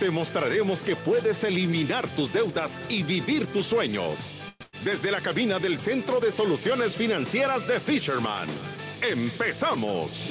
Te mostraremos que puedes eliminar tus deudas y vivir tus sueños. Desde la cabina del Centro de Soluciones Financieras de Fisherman. ¡Empezamos!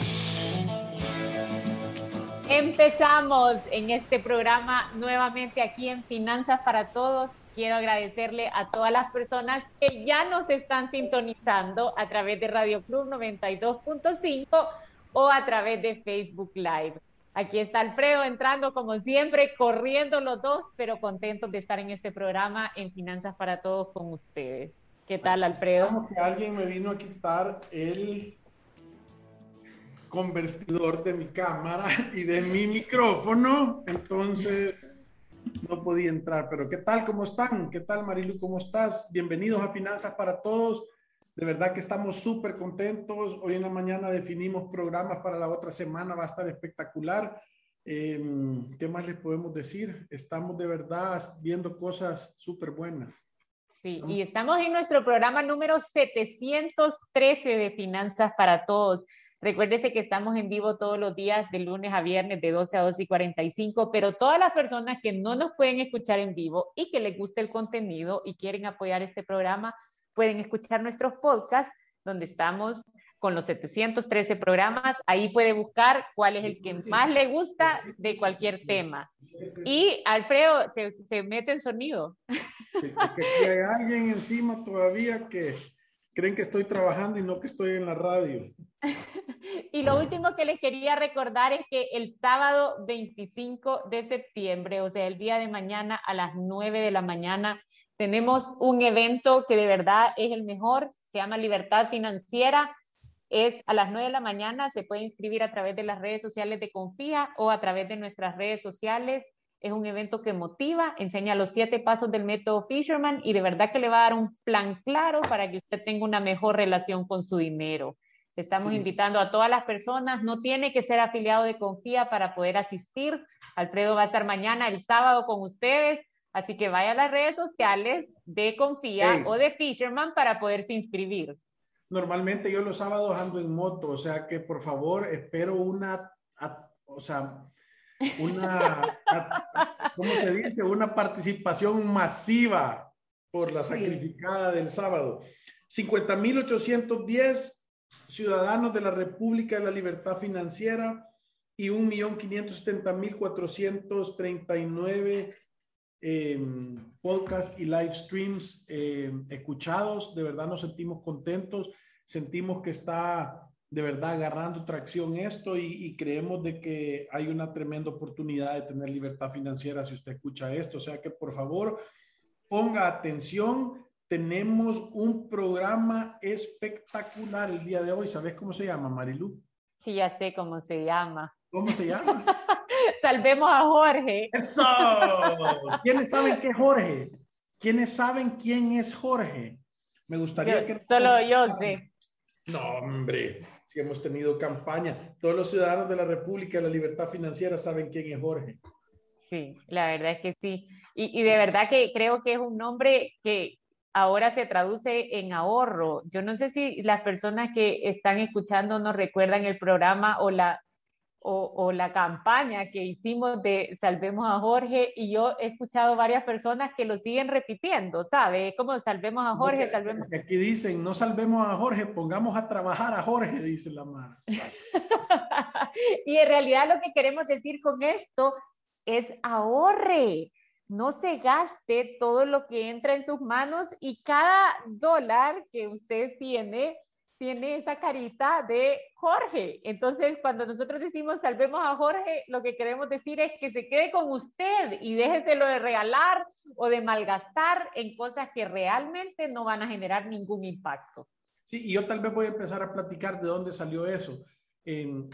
Empezamos en este programa nuevamente aquí en Finanzas para Todos quiero agradecerle a todas las personas que ya nos están sintonizando a través de Radio Club 92.5 o a través de Facebook Live. Aquí está Alfredo entrando como siempre, corriendo los dos, pero contentos de estar en este programa en Finanzas para Todos con ustedes. ¿Qué tal, Alfredo? Como que alguien me vino a quitar el convertidor de mi cámara y de mi micrófono, entonces no podía entrar, pero ¿qué tal? ¿Cómo están? ¿Qué tal, Marilu? ¿Cómo estás? Bienvenidos a Finanzas para Todos. De verdad que estamos súper contentos. Hoy en la mañana definimos programas para la otra semana, va a estar espectacular. Em, ¿Qué más les podemos decir? Estamos de verdad viendo cosas súper buenas. Sí, y estamos en nuestro programa número 713 de Finanzas para Todos. Recuérdese que estamos en vivo todos los días, de lunes a viernes, de 12 a 12 y 45, pero todas las personas que no nos pueden escuchar en vivo y que les guste el contenido y quieren apoyar este programa, pueden escuchar nuestros podcasts, donde estamos con los 713 programas. Ahí puede buscar cuál es el que más le gusta de cualquier tema. Y Alfredo, se, se mete en sonido. que hay alguien encima todavía que creen que estoy trabajando y no que estoy en la radio. y lo último que les quería recordar es que el sábado 25 de septiembre, o sea, el día de mañana a las 9 de la mañana, tenemos un evento que de verdad es el mejor, se llama Libertad Financiera. Es a las 9 de la mañana, se puede inscribir a través de las redes sociales de Confía o a través de nuestras redes sociales es un evento que motiva, enseña los siete pasos del método Fisherman y de verdad que le va a dar un plan claro para que usted tenga una mejor relación con su dinero. Estamos invitando a todas las personas, no tiene que ser afiliado de Confía para poder asistir. Alfredo va a estar mañana, el sábado, con ustedes, así que vaya a las redes sociales de Confía o de Fisherman para poderse inscribir. Normalmente yo los sábados ando en moto, o sea que por favor espero una, o sea, una, ¿cómo se dice? Una participación masiva por la sacrificada del sábado. 50.810 ciudadanos de la República de la Libertad Financiera y 1.570.439 eh, podcast y live streams em, escuchados. De verdad nos sentimos contentos, sentimos que está de verdad agarrando tracción esto y, creemos de que hay una tremenda oportunidad de tener libertad financiera si usted escucha esto. O sea que por favor ponga atención. Tenemos un programa espectacular el día de hoy. ¿Sabes cómo se llama, Marilu? Sí, ya sé cómo se llama. ¿Cómo se llama? Salvemos a Jorge. Eso. ¿Quiénes saben qué es Jorge? ¿Quiénes saben quién es Jorge? Me gustaría que... Solo yo sé. No, hombre si hemos tenido campaña. Todos los ciudadanos de la República de la Libertad Financiera saben quién es Jorge. Sí, la verdad es que sí. Y, y de verdad que creo que es un nombre que ahora se traduce en ahorro. Yo no sé si las personas que están escuchando nos recuerdan el programa o la o, la campaña que hicimos de Salvemos a Jorge y yo he escuchado varias personas que lo siguen repitiendo, ¿sabe? Como Salvemos a Jorge, salvemos. Aquí dicen, no salvemos a Jorge, pongamos a trabajar a Jorge, dice la madre. y en realidad lo que queremos decir con esto es ahorre. No se gaste todo lo que entra en sus manos y cada dólar que usted tiene tiene esa carita de Jorge. Entonces, cuando nosotros decimos salvemos a Jorge, lo que queremos decir es que se quede con usted y déjeselo de regalar o de malgastar en cosas que realmente no van a generar ningún impacto. Sí, y yo tal vez voy a empezar a platicar de dónde salió eso. En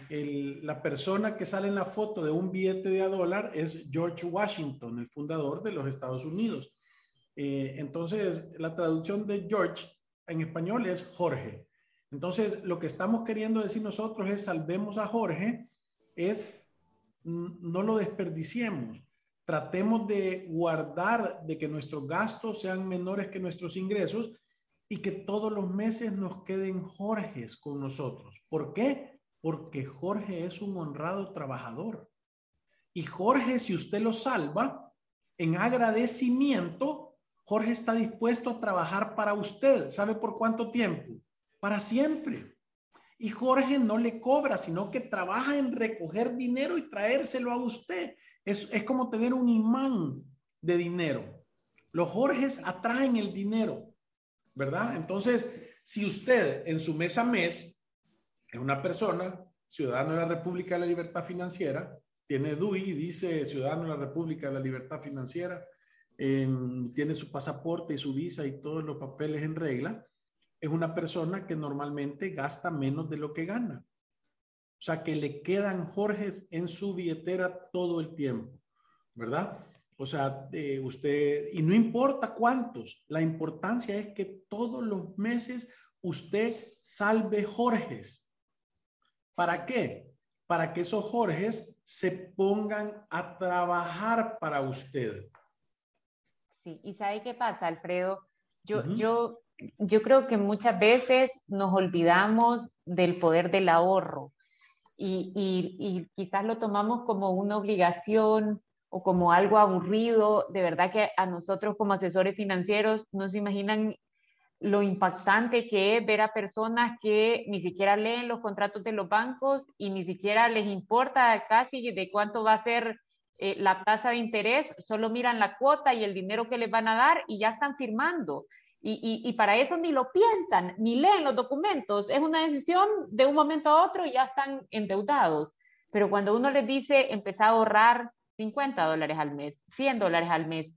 la persona que sale en la foto de un billete de a dólar es George Washington, el fundador de los Estados Unidos. Eh, entonces, la traducción de George en español es Jorge. Entonces, lo que estamos queriendo decir nosotros es salvemos a Jorge, es no lo desperdiciemos. Tratemos de guardar de que nuestros gastos sean menores que nuestros ingresos y que todos los meses nos queden Jorges con nosotros. ¿Por qué? Porque Jorge es un honrado trabajador. Y Jorge, si usted lo salva, en agradecimiento, Jorge está dispuesto a trabajar para usted. ¿Sabe por cuánto tiempo? Para siempre. Y Jorge no le cobra, sino que trabaja en recoger dinero y traérselo a usted. Es, es como tener un imán de dinero. Los Jorges atraen el dinero. ¿verdad? Entonces, si usted en su mes a mes es una persona, ciudadano de la República de la Libertad Financiera, tiene DUI, dice ciudadano de la República de la Libertad Financiera, tiene su pasaporte y su visa y todos los papeles en regla, es una persona que normalmente gasta menos de lo que gana. O sea, que le quedan Jorges en su billetera todo el tiempo, ¿verdad? O sea, usted, y no importa cuántos, la importancia es que todos los meses usted salve Jorges. ¿Para qué? Para que esos Jorges se pongan a trabajar para usted. Sí, y ¿sabe qué pasa, Alfredo? Yo, yo, yo creo que muchas veces nos olvidamos del poder del ahorro y, y, y quizás lo tomamos como una obligación o como algo aburrido. De verdad que a nosotros como asesores financieros no se imaginan lo impactante que es ver a personas que ni siquiera leen los contratos de los bancos y ni siquiera les importa casi de cuánto va a ser eh, la tasa de interés, solo miran la cuota y el dinero que les van a dar y ya están firmando. Y, y, para eso ni lo piensan, ni leen los documentos. Es una decisión de un momento a otro y ya están endeudados. Pero cuando uno les dice empezar a ahorrar 50 dólares al mes, 100 dólares al mes,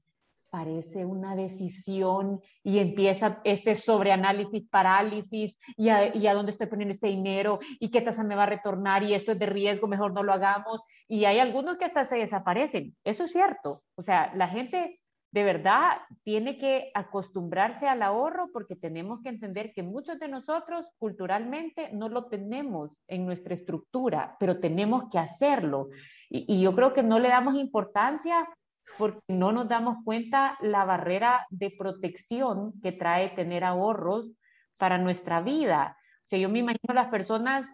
parece una decisión y empieza este sobreanálisis, parálisis, y a, y a dónde estoy poniendo este dinero, y qué tasa me va a retornar, y esto es de riesgo, mejor no lo hagamos. Y hay algunos que hasta se desaparecen. Eso es cierto. O sea, la gente de verdad tiene que acostumbrarse al ahorro porque tenemos que entender que muchos de nosotros culturalmente no lo tenemos en nuestra estructura, pero tenemos que hacerlo. Y, yo creo que no le damos importancia porque no nos damos cuenta la barrera de protección que trae tener ahorros para nuestra vida. O sea, yo me imagino las personas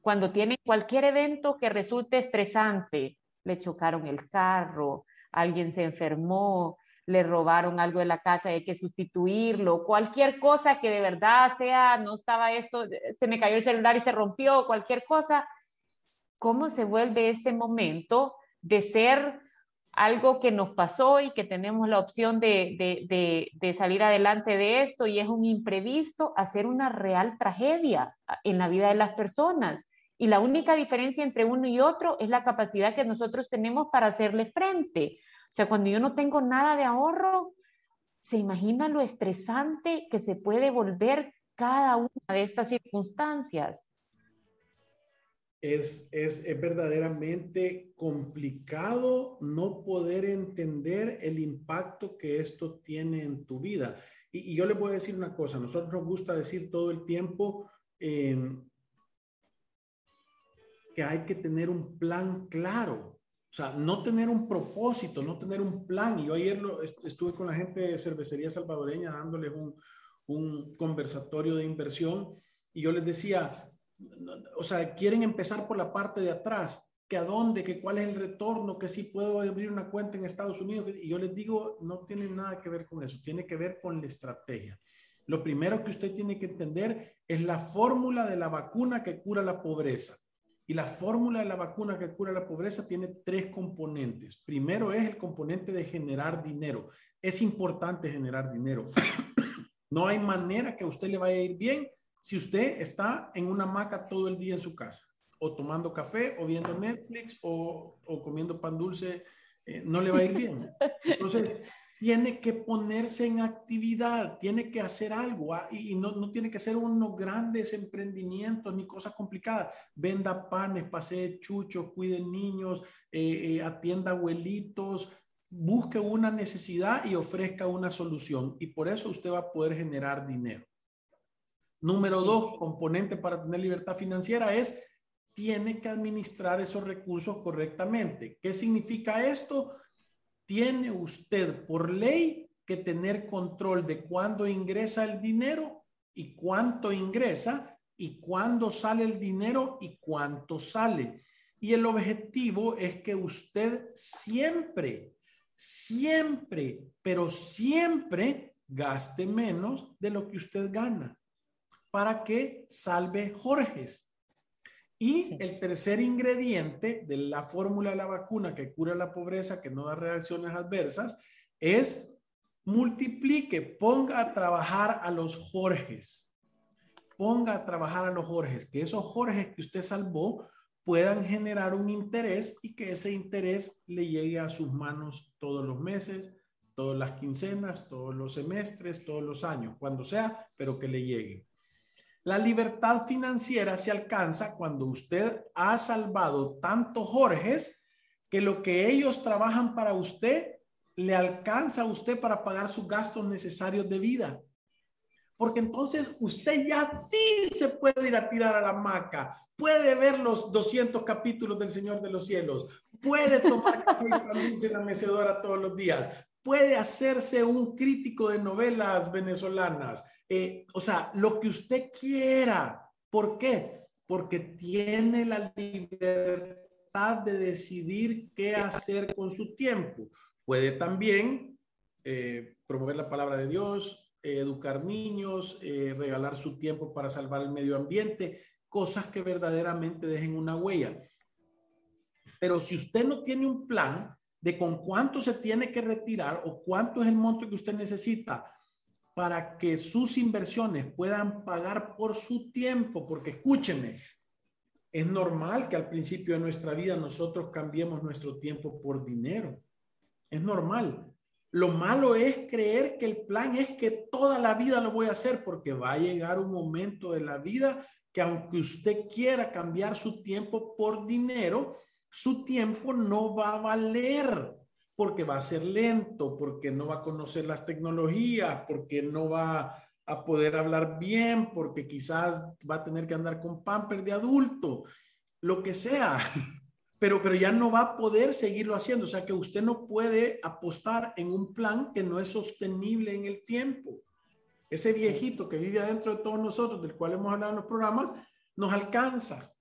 cuando tienen cualquier evento que resulte estresante, le chocaron el carro, alguien se enfermó, le robaron algo de la casa, hay que sustituirlo, cualquier cosa que de verdad sea, no estaba esto, se me cayó el celular y se rompió, cualquier cosa, ¿cómo se vuelve este momento de ser algo que nos pasó y que tenemos la opción de, de, de, salir adelante de esto y es un imprevisto a ser una real tragedia en la vida de las personas? Y la única diferencia entre uno y otro es la capacidad que nosotros tenemos para hacerle frente. O sea, cuando yo no tengo nada de ahorro, se imagina lo estresante que se puede volver cada una de estas circunstancias. Es, es, es, verdaderamente complicado no poder entender el impacto que esto tiene en tu vida. Y, yo le voy a decir una cosa, nosotros nos gusta decir todo el tiempo eh, que hay que tener un plan claro o sea, no tener un propósito, no tener un plan. Yo ayer lo, estuve con la gente de cervecería salvadoreña dándoles un, conversatorio de inversión y yo les decía, o sea, quieren empezar por la parte de atrás, que a dónde, que cuál es el retorno, que si puedo abrir una cuenta en Estados Unidos. Y yo les digo, no tiene nada que ver con eso, tiene que ver con la estrategia. Lo primero que usted tiene que entender es la fórmula de la vacuna que cura la pobreza. Y la fórmula de la vacuna que cura la pobreza tiene tres componentes. Primero es el componente de generar dinero. Es importante generar dinero. no hay manera que a usted le vaya a ir bien si usted está en una hamaca todo el día en su casa, o tomando café, o viendo Netflix, o, comiendo pan dulce. Eh, no le va a ir bien. Entonces, tiene que ponerse en actividad, tiene que hacer algo ah, y no, no, tiene que ser unos grandes emprendimientos ni cosas complicadas. Venda panes, pase chuchos, cuide niños, eh, eh, atienda abuelitos, busque una necesidad y ofrezca una solución. Y por eso usted va a poder generar dinero. Número dos, componente para tener libertad financiera es, tiene que administrar esos recursos correctamente. ¿Qué significa esto? Tiene usted por ley que tener control de cuándo ingresa el dinero y cuánto ingresa y cuándo sale el dinero y cuánto sale. Y el objetivo es que usted siempre, siempre, pero siempre gaste menos de lo que usted gana para que salve Jorges. Y el tercer ingrediente de la fórmula de la vacuna que cura la pobreza, que no da reacciones adversas, es multiplique, ponga a trabajar a los Jorges. Ponga a trabajar a los Jorges, que esos Jorges que usted salvó puedan generar un interés y que ese interés le llegue a sus manos todos los meses, todas las quincenas, todos los semestres, todos los años, cuando sea, pero que le llegue. La libertad financiera se alcanza cuando usted ha salvado tantos Jorges que lo que ellos trabajan para usted le alcanza a usted para pagar sus gastos necesarios de vida. Porque entonces usted ya sí se puede ir a tirar a la hamaca, puede ver los 200 capítulos del Señor de los Cielos, puede tomar café y la mecedora todos los días, puede hacerse un crítico de novelas venezolanas, eh, o sea, lo que usted quiera. ¿Por qué? Porque tiene la libertad de decidir qué hacer con su tiempo. Puede también eh, promover la palabra de Dios, educar niños, eh, regalar su tiempo para salvar el medio ambiente, cosas que verdaderamente dejen una huella. Pero si usted no tiene un plan de con cuánto se tiene que retirar o cuánto es el monto que usted necesita para que sus inversiones puedan pagar por su tiempo, porque escúcheme, es normal que al principio de nuestra vida nosotros cambiemos nuestro tiempo por dinero. Es normal. Lo malo es creer que el plan es que toda la vida lo voy a hacer porque va a llegar un momento de la vida que aunque usted quiera cambiar su tiempo por dinero, su tiempo no va a valer porque va a ser lento, porque no va a conocer las tecnologías, porque no va a poder hablar bien, porque quizás va a tener que andar con pamper de adulto, lo que sea. pero, pero ya no va a poder seguirlo haciendo. O sea que usted no puede apostar en un plan que no es sostenible en el tiempo. Ese viejito que vive adentro de todos nosotros, del cual hemos hablado en los programas, nos alcanza.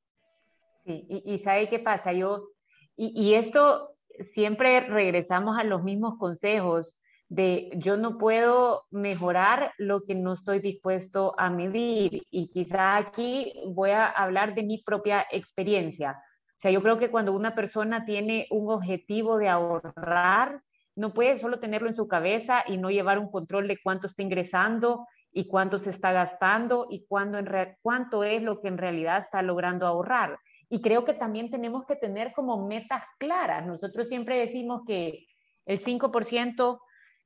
Y, y ¿sabe qué pasa? Yo, y, y esto siempre regresamos a los mismos consejos de yo no puedo mejorar lo que no estoy dispuesto a medir. Y quizá aquí voy a hablar de mi propia experiencia. O sea, yo creo que cuando una persona tiene un objetivo de ahorrar, no puede solo tenerlo en su cabeza y no llevar un control de cuánto está ingresando y cuánto se está gastando y cuánto, en cuánto es lo que en realidad está logrando ahorrar. Y creo que también tenemos que tener como metas claras. Nosotros siempre decimos que el 5%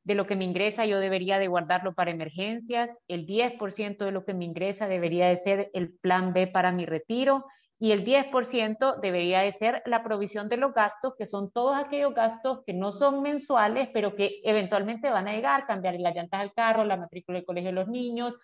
de lo que me ingresa yo debería de guardarlo para emergencias, el 10% de lo que me ingresa debería de ser el plan B para mi retiro y el 10% debería de ser la provisión de los gastos, que son todos aquellos gastos que no son mensuales, pero que eventualmente van a llegar, cambiar las llantas del carro, la matrícula del colegio de los niños,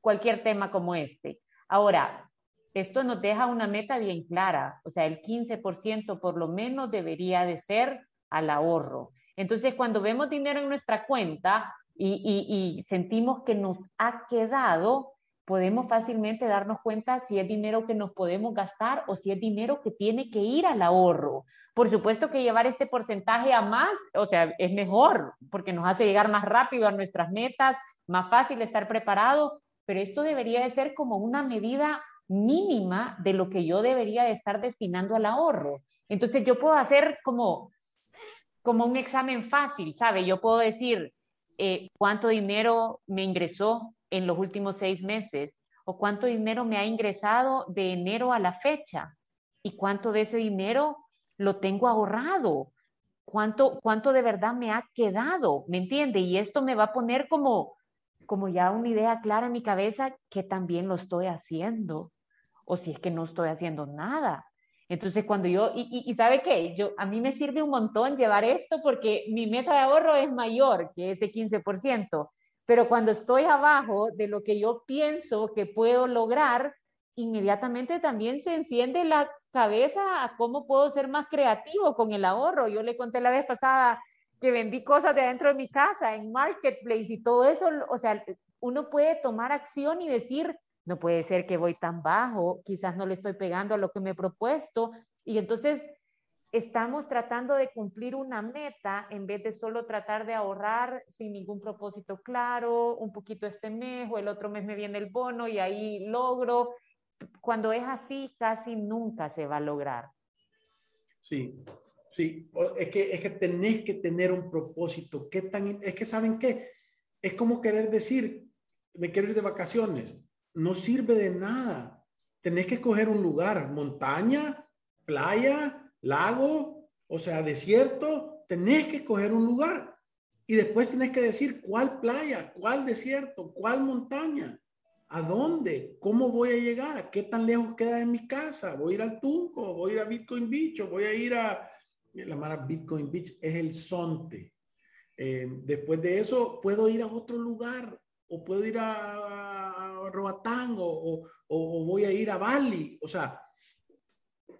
cualquier tema como este. Ahora, esto nos deja una meta bien clara, o sea, el 15% por lo menos debería de ser al ahorro. Entonces, cuando vemos dinero en nuestra cuenta y, y sentimos que nos ha quedado, podemos fácilmente darnos cuenta si es dinero que nos podemos gastar o si es dinero que tiene que ir al ahorro. Por supuesto que llevar este porcentaje a más, o sea, es mejor porque nos hace llegar más rápido a nuestras metas, más fácil estar preparado, pero esto debería de ser como una medida mínima de lo que yo debería de estar destinando al ahorro. Entonces yo puedo hacer como, como un examen fácil, ¿sabe? Yo puedo decir eh, cuánto dinero me ingresó en los últimos seis meses o cuánto dinero me ha ingresado de enero a la fecha y cuánto de ese dinero lo tengo ahorrado, cuánto, cuánto de verdad me ha quedado, ¿me entiende? Y esto me va a poner como, como ya una idea clara en mi cabeza que también lo estoy haciendo o si es que no estoy haciendo nada. Entonces, cuando yo, y, sabe qué, yo, a mí me sirve un montón llevar esto porque mi meta de ahorro es mayor que ese 15%, pero cuando estoy abajo de lo que yo pienso que puedo lograr, inmediatamente también se enciende la cabeza a cómo puedo ser más creativo con el ahorro. Yo le conté la vez pasada que vendí cosas de dentro de mi casa en Marketplace y todo eso, o sea, uno puede tomar acción y decir, no puede ser que voy tan bajo, quizás no le estoy pegando a lo que me he propuesto. Y entonces estamos tratando de cumplir una meta en vez de solo tratar de ahorrar sin ningún propósito claro, un poquito este mes o el otro mes me viene el bono y ahí logro. Cuando es así, casi nunca se va a lograr. Sí, sí, es que, es que tenés que tener un propósito. ¿Qué tan, es que, ¿saben qué? Es como querer decir, me quiero ir de vacaciones. No sirve de nada. Tenés que escoger un lugar, montaña, playa, lago, o sea, desierto. Tenés que escoger un lugar. Y después tenés que decir cuál playa, cuál desierto, cuál montaña, a dónde, cómo voy a llegar, a qué tan lejos queda de mi casa. Voy a ir al Tunco, voy a ir a Bitcoin Beach, voy a ir a la mara Bitcoin Beach, es el Sonte. Eh, después de eso, puedo ir a otro lugar, o puedo ir a, Roatán o, o, voy a ir a Bali. O sea,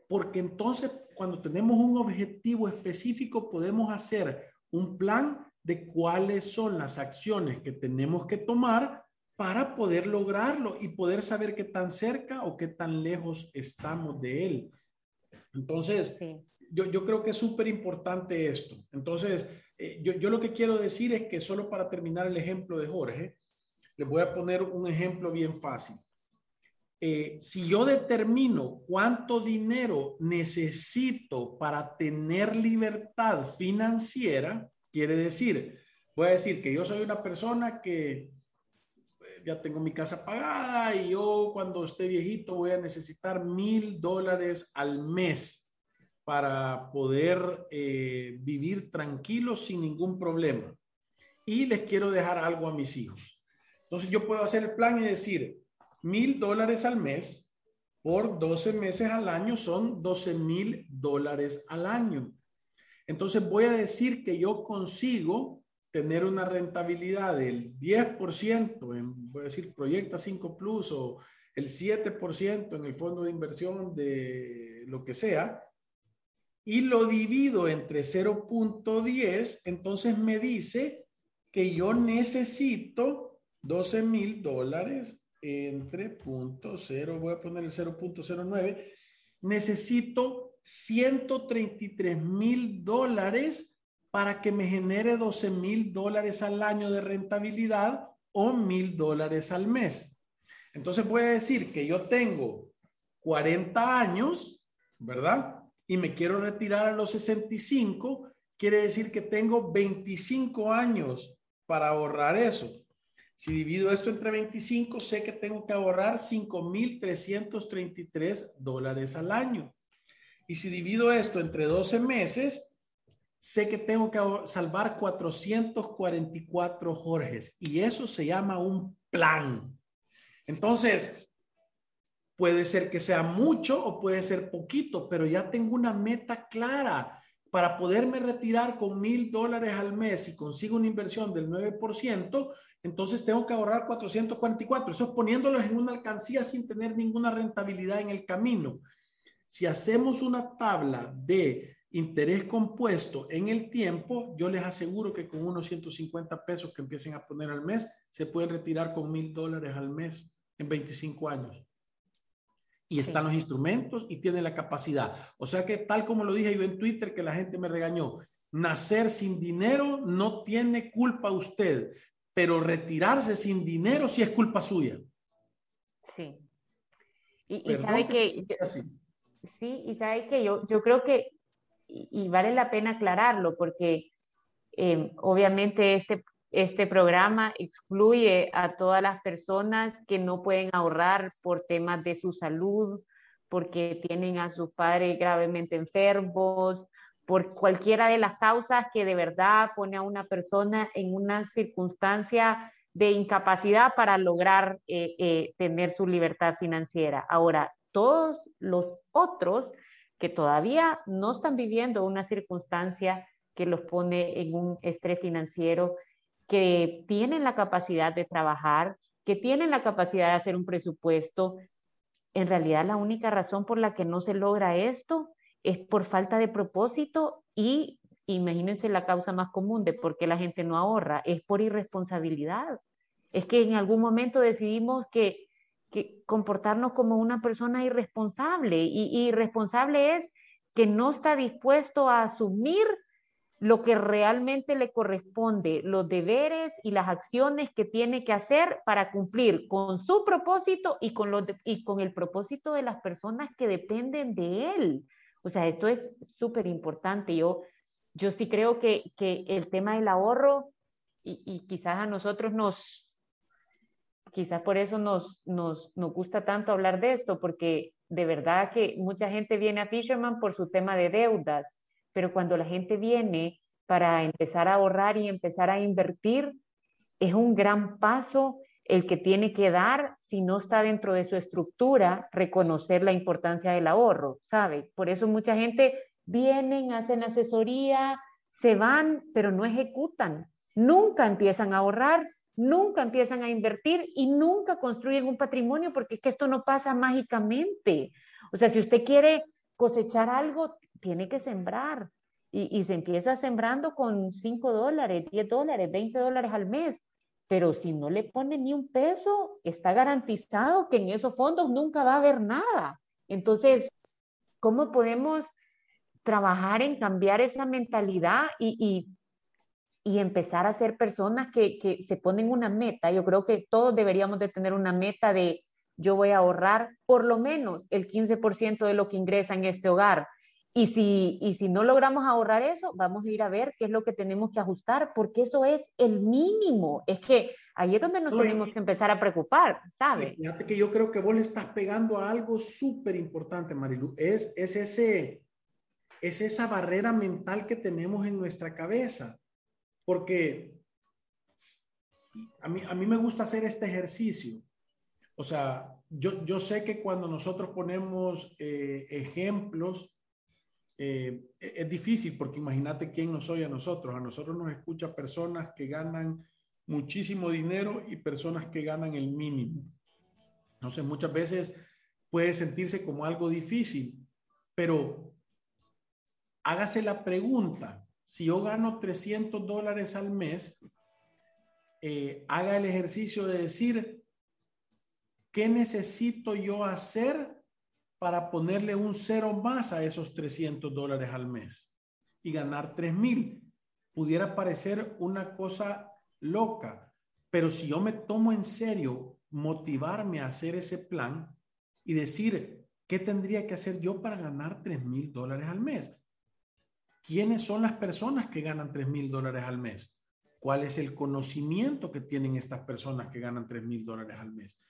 porque entonces cuando tenemos un objetivo específico podemos hacer un plan de cuáles son las acciones que tenemos que tomar para poder lograrlo y poder saber qué tan cerca o qué tan lejos estamos de él. Entonces, yo, yo, creo que es súper importante esto. Entonces, eh, yo, yo, lo que quiero decir es que solo para terminar el ejemplo de Jorge, les voy a poner un ejemplo bien fácil. Eh, si yo determino cuánto dinero necesito para tener libertad financiera, quiere decir, voy a decir que yo soy una persona que eh, ya tengo mi casa pagada y yo cuando esté viejito voy a necesitar mil dólares al mes para poder eh, vivir tranquilo sin ningún problema. Y les quiero dejar algo a mis hijos. Entonces yo puedo hacer el plan y decir, mil dólares al mes por 12 meses al año son 12 mil dólares al año. Entonces voy a decir que yo consigo tener una rentabilidad del 10%, en, voy a decir Proyecta 5 Plus o el 7% en el fondo de inversión de lo que sea, y lo divido entre 0.10, entonces me dice que yo necesito 12 mil dólares entre punto cero, voy a poner el 0.09, necesito 133 mil dólares para que me genere 12 mil dólares al año de rentabilidad o mil dólares al mes. Entonces voy a decir que yo tengo 40 años, ¿verdad? Y me quiero retirar a los 65, quiere decir que tengo 25 años para ahorrar eso. Si divido esto entre 25, sé que tengo que ahorrar 5.333 dólares al año. Y si divido esto entre 12 meses, sé que tengo que salvar 444 Jorges. Y eso se llama un plan. Entonces, puede ser que sea mucho o puede ser poquito, pero ya tengo una meta clara para poderme retirar con mil dólares al mes y consigo una inversión del 9%, entonces tengo que ahorrar 444. Eso es poniéndolos en una alcancía sin tener ninguna rentabilidad en el camino. Si hacemos una tabla de interés compuesto en el tiempo, yo les aseguro que con unos 150 pesos que empiecen a poner al mes, se pueden retirar con mil dólares al mes en 25 años. Y están los instrumentos y tiene la capacidad. O sea que tal como lo dije yo en Twitter, que la gente me regañó, nacer sin dinero no tiene culpa usted pero retirarse sin dinero sí es culpa suya. Sí. Y, sabe que, sí, y sabe que yo, yo creo que, y, vale la pena aclararlo, porque em, obviamente este, este programa excluye a todas las personas que no pueden ahorrar por temas de su salud, porque tienen a sus padres gravemente enfermos, por cualquiera de las causas que de verdad pone a una persona en una circunstancia de incapacidad para lograr eh, eh, tener su libertad financiera. Ahora, todos los otros que todavía no están viviendo una circunstancia que los pone en un estrés financiero, que tienen la capacidad de trabajar, que tienen la capacidad de hacer un presupuesto. En realidad la única razón por la que no se logra esto es por falta de propósito y imagínense la causa más común de por qué la gente no ahorra, es por irresponsabilidad. Es que en algún momento decidimos que, comportarnos como una persona irresponsable y, irresponsable es que no está dispuesto a asumir lo que realmente le corresponde, los deberes y las acciones que tiene que hacer para cumplir con su propósito y con, y con el propósito de las personas que dependen de él. O sea, esto es súper importante. Yo, yo sí creo que, que, el tema del ahorro, y, y, quizás a nosotros nos, quizás por eso nos, nos, nos gusta tanto hablar de esto, porque de verdad que mucha gente viene a Fisherman por su tema de deudas, pero cuando la gente viene para empezar a ahorrar y empezar a invertir, es un gran paso el que tiene que dar, si no está dentro de su estructura, reconocer la importancia del ahorro, ¿sabe? Por eso mucha gente vienen, hacen asesoría, se van, pero no ejecutan. Nunca empiezan a ahorrar, nunca empiezan a invertir y nunca construyen un patrimonio porque es que esto no pasa mágicamente. O sea, si usted quiere cosechar algo, tiene que sembrar. Y, y se empieza sembrando con 5 dólares, 10 dólares, 20 dólares al mes pero si no le pone ni un peso, está garantizado que en esos fondos nunca va a haber nada. Entonces, ¿cómo podemos trabajar en cambiar esa mentalidad y, y, empezar a ser personas que, que, se ponen una meta? Yo creo que todos deberíamos de tener una meta de yo voy a ahorrar por lo menos el 15% de lo que ingresa en este hogar y si, y si no logramos ahorrar eso, vamos a ir a ver qué es lo que tenemos que ajustar, porque eso es el mínimo. Es que ahí es donde nos tenemos que empezar a preocupar, ¿sabes? Fíjate que yo creo que vos le estás pegando a algo súper importante, Marilu. Es, es, ese, es esa barrera mental que tenemos en nuestra cabeza. Porque a mí, a mí me gusta hacer este ejercicio. O sea, yo, yo sé que cuando nosotros ponemos eh, ejemplos, eh, e-, es difícil porque imagínate quién nos oye a nosotros. A nosotros nos escucha personas que ganan muchísimo dinero y personas que ganan el mínimo. Entonces muchas veces puede sentirse como algo difícil, pero hágase la pregunta, si yo gano 300 dólares al mes, eh, haga el ejercicio de decir, ¿qué necesito yo hacer para ponerle un cero más a esos 300 dólares al mes y ganar 3 mil. Pudiera parecer una cosa loca, pero si yo me tomo en serio motivarme a hacer ese plan y decir, ¿qué tendría que hacer yo para ganar 3 mil dólares al mes? ¿Quiénes son las personas que ganan 3 mil dólares al mes? ¿Cuál es el conocimiento que tienen estas personas que ganan 3 mil dólares al mes?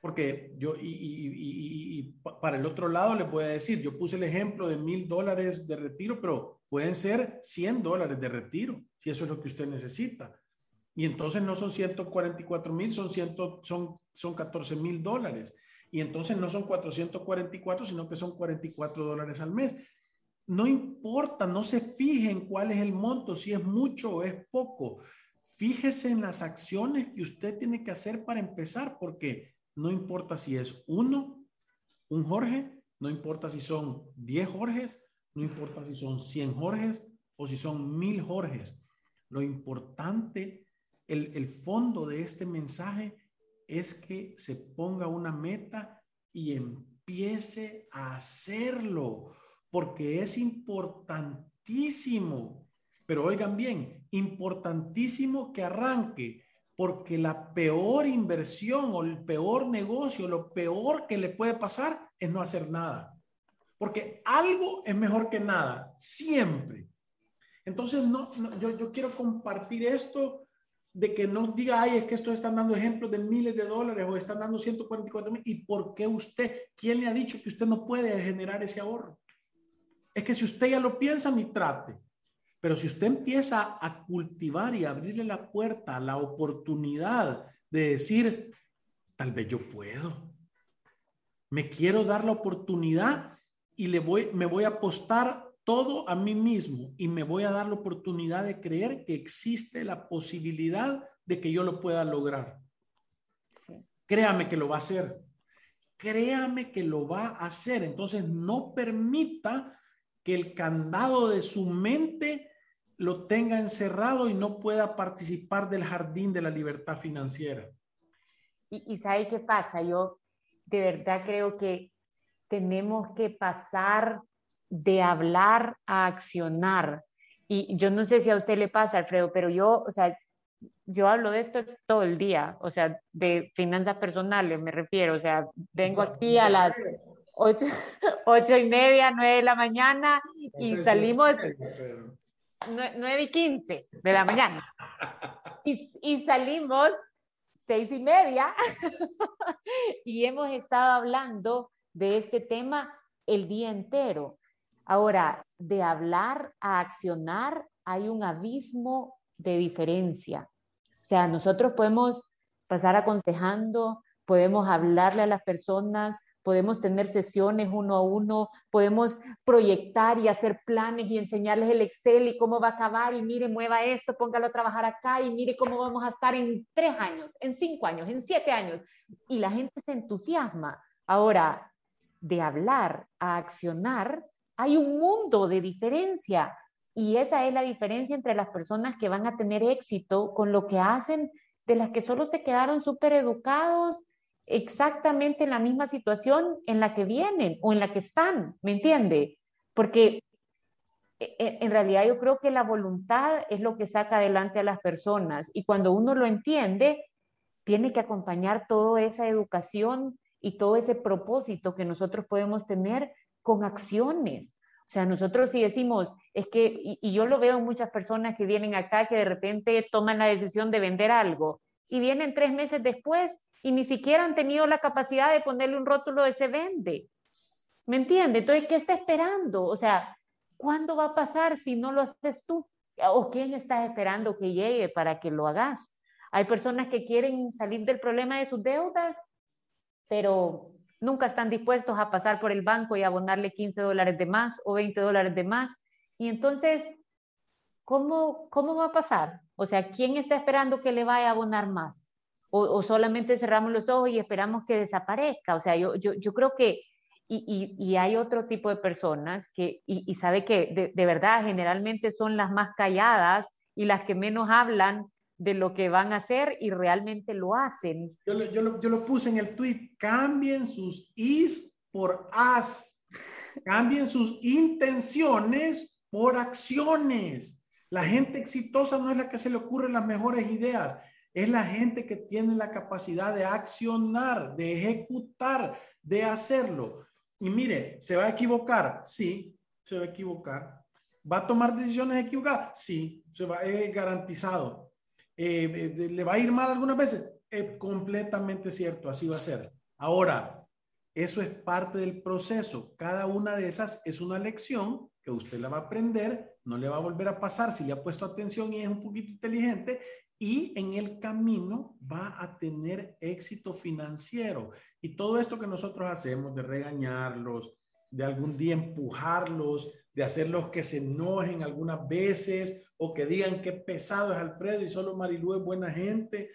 Porque yo, y, para el otro lado les voy a decir, yo puse el ejemplo de mil dólares de retiro, pero pueden ser 100 dólares de retiro, si eso es lo que usted necesita. Y entonces no son 144 mil, son, son, son 14 mil dólares. Y entonces no son 444, sino que son 44 dólares al mes. No importa, no se fije en cuál es el monto, si es mucho o es poco. Fíjese en las acciones que usted tiene que hacer para empezar, porque no importa si es uno, un Jorge, no importa si son 10 Jorges, no importa si son 100 Jorges o si son mil Jorges. Lo importante, el, el fondo de este mensaje es que se ponga una meta y empiece a hacerlo, porque es importantísimo. Pero oigan bien, importantísimo que arranque porque la peor inversión o el peor negocio, lo peor que le puede pasar es no hacer nada. Porque algo es mejor que nada, siempre. Entonces, no, yo, yo, quiero compartir esto de que no diga, ay, es que estos están dando ejemplos de miles de dólares o están dando 144 mil. ¿Y por qué usted? ¿Quién le ha dicho que usted no puede generar ese ahorro? Es que si usted ya lo piensa, ni trate. Pero si usted empieza a cultivar y abrirle la puerta, la oportunidad de decir, tal vez yo puedo, me quiero dar la oportunidad y le voy, me voy a apostar todo a mí mismo y me voy a dar la oportunidad de creer que existe la posibilidad de que yo lo pueda lograr. Créame que lo va a hacer. Créame que lo va a hacer. Entonces, no permita que el candado de su mente lo tenga encerrado y no pueda participar del jardín de la libertad financiera. Y, y ¿sabe qué pasa? Yo de verdad creo que tenemos que pasar de hablar a accionar. Y yo no sé si a usted le pasa, Alfredo, pero yo, o sea, yo hablo de esto todo el día, o sea, de finanzas personales me refiero, o sea, vengo aquí a las ocho, ocho y media, nueve de la mañana y salimos nueve y quince de la mañana. Y, y salimos seis y media y hemos estado hablando de este tema el día entero. Ahora, de hablar a accionar hay un abismo de diferencia. O sea, nosotros podemos pasar aconsejando, podemos hablarle a las personas, podemos tener sesiones uno a uno, podemos proyectar y hacer planes y enseñarles el Excel y cómo va a acabar y mire, mueva esto, póngalo a trabajar acá y mire cómo vamos a estar en tres años, en cinco años, en siete años. Y la gente se entusiasma. Ahora, de hablar a accionar, hay un mundo de diferencia. Y esa es la diferencia entre las personas que van a tener éxito con lo que hacen de las que solo se quedaron súper educados exactamente en la misma situación en la que vienen o en la que están, ¿me entiende? Porque e, e, en realidad yo creo que la voluntad es lo que saca adelante a las personas y cuando uno lo entiende, tiene que acompañar toda esa educación y todo ese propósito que nosotros podemos tener con acciones. O sea, nosotros si decimos, es que, y, yo lo veo en muchas personas que vienen acá que de repente toman la decisión de vender algo y vienen tres meses después y ni siquiera han tenido la capacidad de ponerle un rótulo de se vende. ¿Me entiende? Entonces, ¿qué está esperando? O sea, ¿cuándo va a pasar si no lo haces tú? ¿O quién está esperando que llegue para que lo hagas? Hay personas que quieren salir del problema de sus deudas, pero nunca están dispuestos a pasar por el banco y abonarle 15 dólares de más o 20 dólares de más. Y entonces, ¿cómo, cómo va a pasar? O sea, ¿quién está esperando que le vaya a abonar más? O, solamente cerramos los ojos y esperamos que desaparezca. O sea, yo, yo, yo creo que, y, y, hay otro tipo de personas que, y, sabe que de, verdad generalmente son las más calladas y las que menos hablan de lo que van a hacer y realmente lo hacen. Yo, yo, lo, yo lo puse en el tweet, cambien sus is por as, cambien sus intenciones por acciones. La gente exitosa no es la que se le ocurren las mejores ideas, es la gente que tiene la capacidad de accionar, de ejecutar, de hacerlo. Y mire, ¿se va a equivocar? Sí, se va a equivocar. ¿Va a tomar decisiones equivocadas? Sí, se va, es garantizado. Eh, eh, ¿Le va a ir mal algunas veces? Es completamente cierto, así va a ser. Ahora, eso es parte del proceso. Cada una de esas es una lección que usted la va a aprender, no le va a volver a pasar si le ha puesto atención y es un poquito inteligente y en el camino va a tener éxito financiero. Y todo esto que nosotros hacemos de regañarlos, de algún día empujarlos, de hacerlos que se enojen algunas veces o que digan que pesado es Alfredo y solo Marilú es buena gente.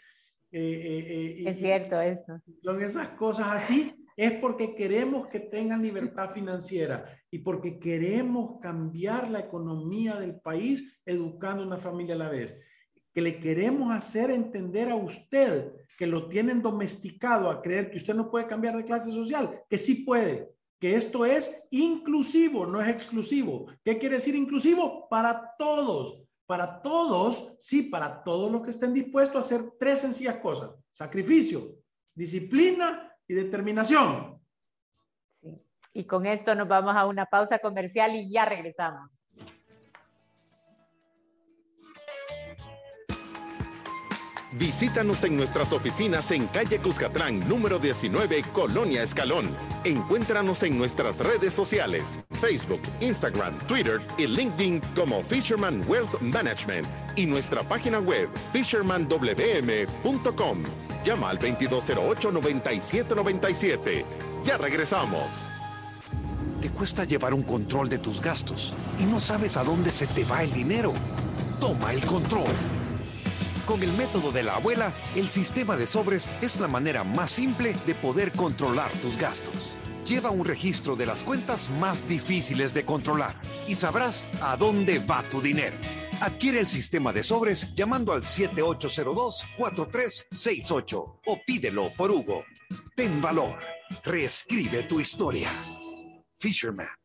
Eh, eh, eh, es cierto eso. Son esas cosas así. Es porque queremos que tengan libertad financiera y porque queremos cambiar la economía del país educando una familia a la vez. Que le queremos hacer entender a usted que lo tienen domesticado a creer que usted no puede cambiar de clase social, que sí puede, que esto es inclusivo, no es exclusivo. ¿Qué quiere decir inclusivo? Para todos, para todos, sí, para todos los que estén dispuestos a hacer tres sencillas cosas. Sacrificio, disciplina y determinación. Y con esto nos vamos a una pausa comercial y ya regresamos. Visítanos en nuestras oficinas en calle Cuscatlán, número 19, Colonia Escalón. Encuéntranos en nuestras redes sociales, Facebook, Instagram, Twitter y LinkedIn como Fisherman Wealth Management y nuestra página web fishermanwm.com. Llama al 2208-9797. Ya regresamos cuesta llevar un control de tus gastos y no sabes a dónde se te va el dinero. Toma el control. Con el método de la abuela, el sistema de sobres es la manera más simple de poder controlar tus gastos. Lleva un registro de las cuentas más difíciles de controlar y sabrás a dónde va tu dinero. Adquiere el sistema de sobres llamando al 7802-4368 o pídelo por Hugo. Ten valor. Reescribe tu historia. Fisherman.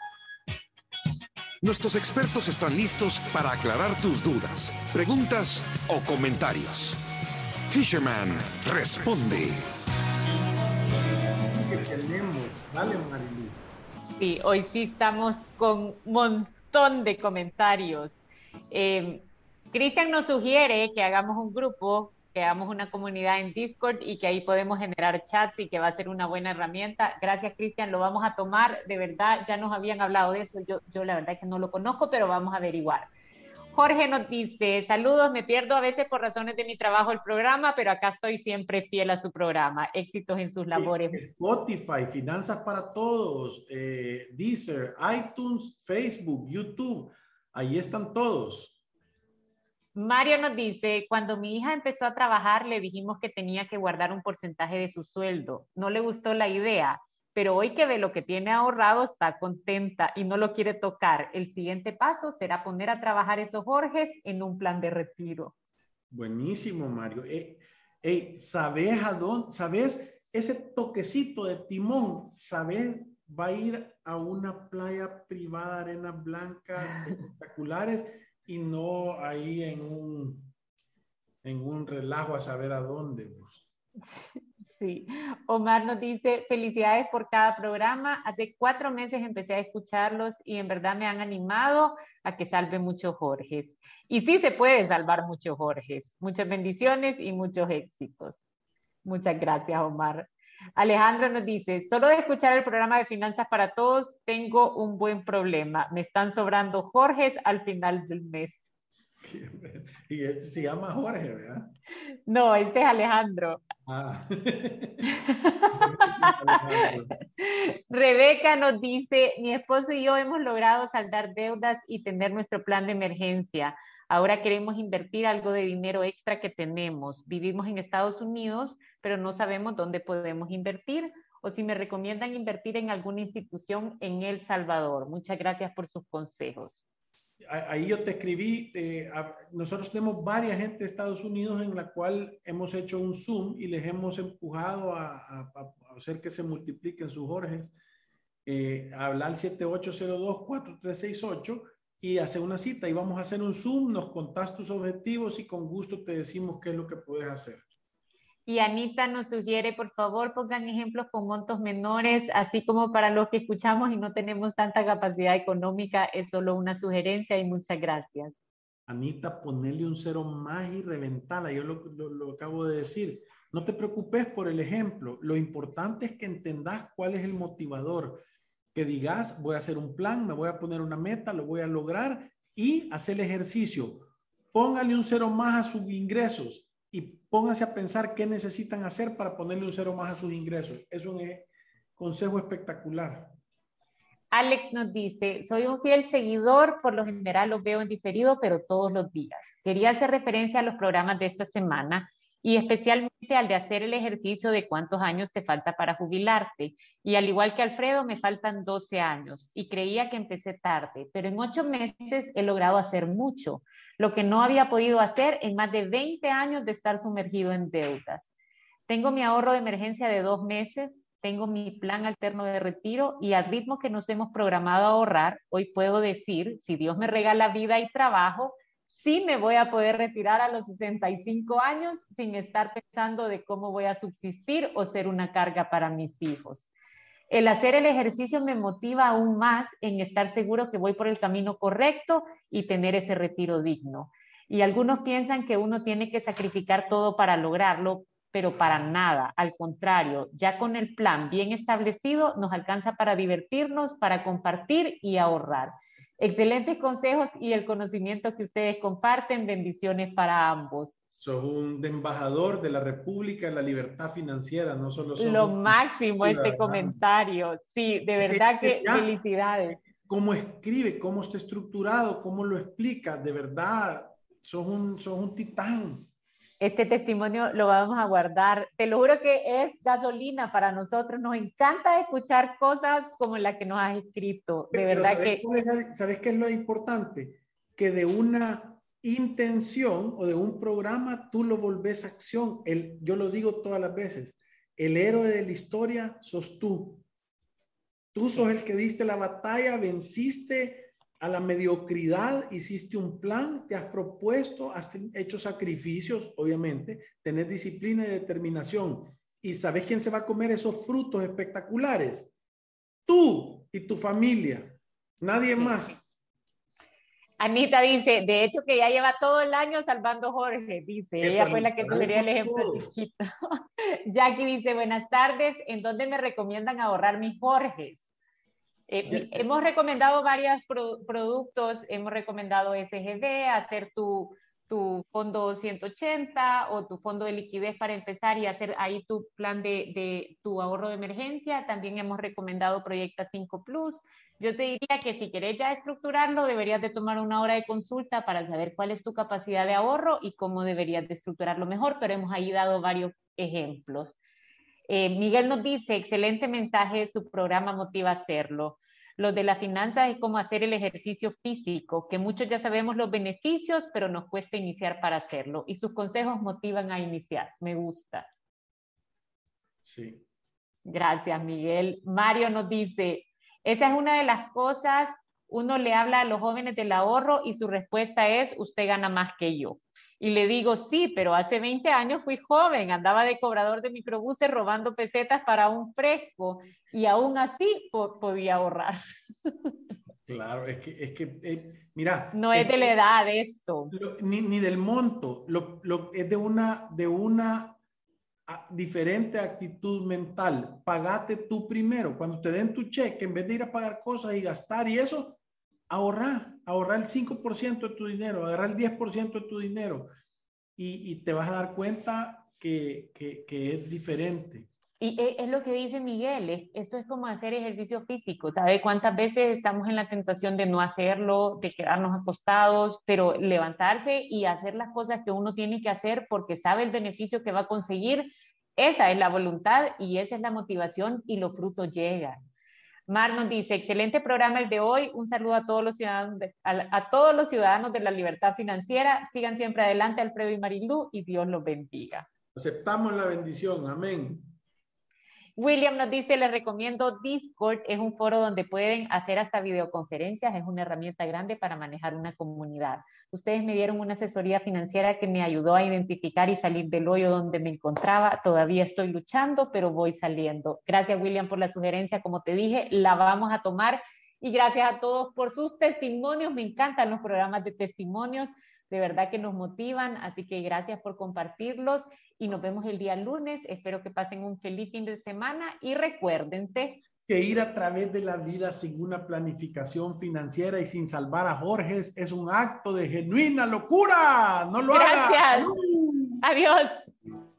Nuestros expertos están listos para aclarar tus dudas, preguntas o comentarios. Fisherman responde. Sí, hoy sí estamos con un montón de comentarios. Eh, Cristian nos sugiere que hagamos un grupo, que hagamos una comunidad en Discord y que ahí podemos generar chats y que va a ser una buena herramienta. Gracias, Cristian, lo vamos a tomar. De verdad, ya nos habían hablado de eso. Yo, yo la verdad que no lo conozco, pero vamos a averiguar. Jorge nos dice, saludos, me pierdo a veces por razones de mi trabajo el programa, pero acá estoy siempre fiel a su programa. Éxitos en sus labores. Spotify, Finanzas para Todos, eh, Deezer, iTunes, Facebook, YouTube, ahí están todos. Mario nos dice, cuando mi hija empezó a trabajar le dijimos que tenía que guardar un porcentaje de su sueldo. No le gustó la idea, pero hoy que ve lo que tiene ahorrado está contenta y no lo quiere tocar. El siguiente paso será poner a trabajar esos Jorges en un plan de retiro. Buenísimo, Mario. Eh, ¿Sabes a dónde? ¿Sabes? Ese toquecito de timón, ¿sabes? Va a ir a una playa privada, arenas blancas, espectaculares y no ahí en un, en un relajo a saber a dónde. Pues. Sí, Omar nos dice, felicidades por cada programa. Hace cuatro meses empecé a escucharlos y en verdad me han animado a que salve muchos Jorges. Y sí se puede salvar muchos Jorges. Muchas bendiciones y muchos éxitos. Muchas gracias, Omar. Alejandro nos dice, solo de escuchar el programa de Finanzas para Todos, tengo un buen problema. Me están sobrando Jorges al final del mes. Y este se llama Jorge, ¿verdad? No, este es Alejandro. Ah. Rebeca nos dice, mi esposo y yo hemos logrado saldar deudas y tener nuestro plan de emergencia. Ahora queremos invertir algo de dinero extra que tenemos. Vivimos en Estados Unidos, pero no sabemos dónde podemos invertir o si me recomiendan invertir en alguna institución en El Salvador. Muchas gracias por sus consejos. Ahí yo te escribí, nosotros tenemos varias gente de Estados Unidos en la cual hemos hecho un Zoom y les hemos empujado a, hacer que se multipliquen sus Jorges. Eh, hablar 7802-4368 y hacer una cita y vamos a hacer un Zoom, nos contás tus objetivos y con gusto te decimos qué es lo que puedes hacer. Y Anita nos sugiere, por favor, pongan ejemplos con montos menores, así como para los que escuchamos y no tenemos tanta capacidad económica, es solo una sugerencia y muchas gracias. Anita, ponerle un cero más y reventarla, yo lo, lo, lo acabo de decir. No te preocupes por el ejemplo, lo importante es que entendas cuál es el motivador que digas, voy a hacer un plan, me voy a poner una meta, lo voy a lograr y hacer el ejercicio. Póngale un cero más a sus ingresos y pónganse a pensar qué necesitan hacer para ponerle un cero más a sus ingresos. Es un eh, consejo espectacular. Alex nos dice, soy un fiel seguidor, por lo general los veo en diferido, pero todos los días. Quería hacer referencia a los programas de esta semana y especialmente al de hacer el ejercicio de cuántos años te falta para jubilarte. Y al igual que Alfredo, me faltan 12 años y creía que empecé tarde, pero en ocho meses he logrado hacer mucho, lo que no había podido hacer en más de 20 años de estar sumergido en deudas. Tengo mi ahorro de emergencia de dos meses, tengo mi plan alterno de retiro y al ritmo que nos hemos programado a ahorrar, hoy puedo decir, si Dios me regala vida y trabajo, sí me voy a poder retirar a los 65 años sin estar pensando de cómo voy a subsistir o ser una carga para mis hijos. El hacer el ejercicio me motiva aún más en estar seguro que voy por el camino correcto y tener ese retiro digno. Y algunos piensan que uno tiene que sacrificar todo para lograrlo, pero para nada. Al contrario, ya con el plan bien establecido nos alcanza para divertirnos, para compartir y ahorrar. Excelentes consejos y el conocimiento que ustedes comparten. Bendiciones para ambos. Sos un embajador de la República de la Libertad Financiera, no solo sos Lo máximo este comentario. Sí, de verdad que felicidades. Cómo escribe, cómo está estructurado, cómo lo explica, de verdad, sos un, sos un titán este testimonio lo vamos a guardar. Te lo juro que es gasolina para nosotros. Nos encanta escuchar cosas como la que nos has escrito. De verdad que... ¿Sabes qué es lo importante? Que de una intención o de un programa tú lo volvés acción. El, yo lo digo todas las veces. El héroe de la historia sos tú. Tú sos el que diste la batalla, venciste a la mediocridad, hiciste un plan, te has propuesto, has hecho sacrificios, obviamente, tenés disciplina y determinación. ¿Y sabes quién se va a comer esos frutos espectaculares? Tú y tu familia, nadie más. Anita dice, de hecho que ya lleva todo el año salvando Jorge, dice, ella fue la que sugirió el ejemplo chiquito. Jackie dice, buenas tardes, ¿en dónde me recomiendan ahorrar mis Jorges? Eh, hemos recomendado varios productos, hemos recomendado SGB, hacer tu, tu fondo 180 o tu fondo de liquidez para empezar y hacer ahí tu plan de, de tu ahorro de emergencia. También hemos recomendado Proyecta 5 Plus. Yo te diría que si querés ya estructurarlo, deberías de tomar una hora de consulta para saber cuál es tu capacidad de ahorro y cómo deberías de estructurarlo mejor, pero hemos ahí dado varios ejemplos. Eh, Miguel nos dice, excelente mensaje, su programa motiva a hacerlo. Lo de la finanza es como hacer el ejercicio físico, que muchos ya sabemos los beneficios, pero nos cuesta iniciar para hacerlo. Y sus consejos motivan a iniciar. Me gusta. Sí. Gracias, Miguel. Mario nos dice, esa es una de las cosas, uno le habla a los jóvenes del ahorro y su respuesta es, usted gana más que yo. Y le digo, sí, pero hace 20 años fui joven, andaba de cobrador de microbuses robando pesetas para un fresco y aún así podía ahorrar. Claro, es que, es que eh, mira. No es, de la edad esto. ni, ni, del monto, lo, lo, es de una, de una ah, diferente actitud mental. Pagate tú primero. Cuando te den tu cheque, en vez de ir a pagar cosas y gastar y eso, ahorrar, ahorrar el 5% de tu dinero, agarrar el 10% de tu dinero y, te vas a dar cuenta que, es diferente. Y e, es lo que dice Miguel, esto es como hacer ejercicio físico, ¿sabe cuántas veces estamos en la tentación de no hacerlo, de quedarnos acostados, pero levantarse y hacer las cosas que uno tiene que hacer porque sabe el beneficio que va a conseguir, esa es la voluntad y esa es la motivación y los frutos llegan. Mar nos dice, excelente programa el de hoy. Un saludo a todos los ciudadanos de, a, todos los ciudadanos de la libertad financiera. Sigan siempre adelante, Alfredo y Marilú, y Dios los bendiga. Aceptamos la bendición. Amén. William nos dice, les recomiendo Discord, es un foro donde pueden hacer hasta videoconferencias, es una herramienta grande para manejar una comunidad. Ustedes me dieron una asesoría financiera que me ayudó a identificar y salir del hoyo donde me encontraba. Todavía estoy luchando, pero voy saliendo. Gracias, William, por la sugerencia. Como te dije, la vamos a tomar. Y gracias a todos por sus testimonios. Me encantan los programas de testimonios de verdad que nos motivan, así que gracias por compartirlos y nos vemos el día lunes. Espero que pasen un feliz fin de semana y recuérdense que ir a través de la vida sin una planificación financiera y sin salvar a Jorge es un acto de genuina locura. No lo Gracias. Adiós.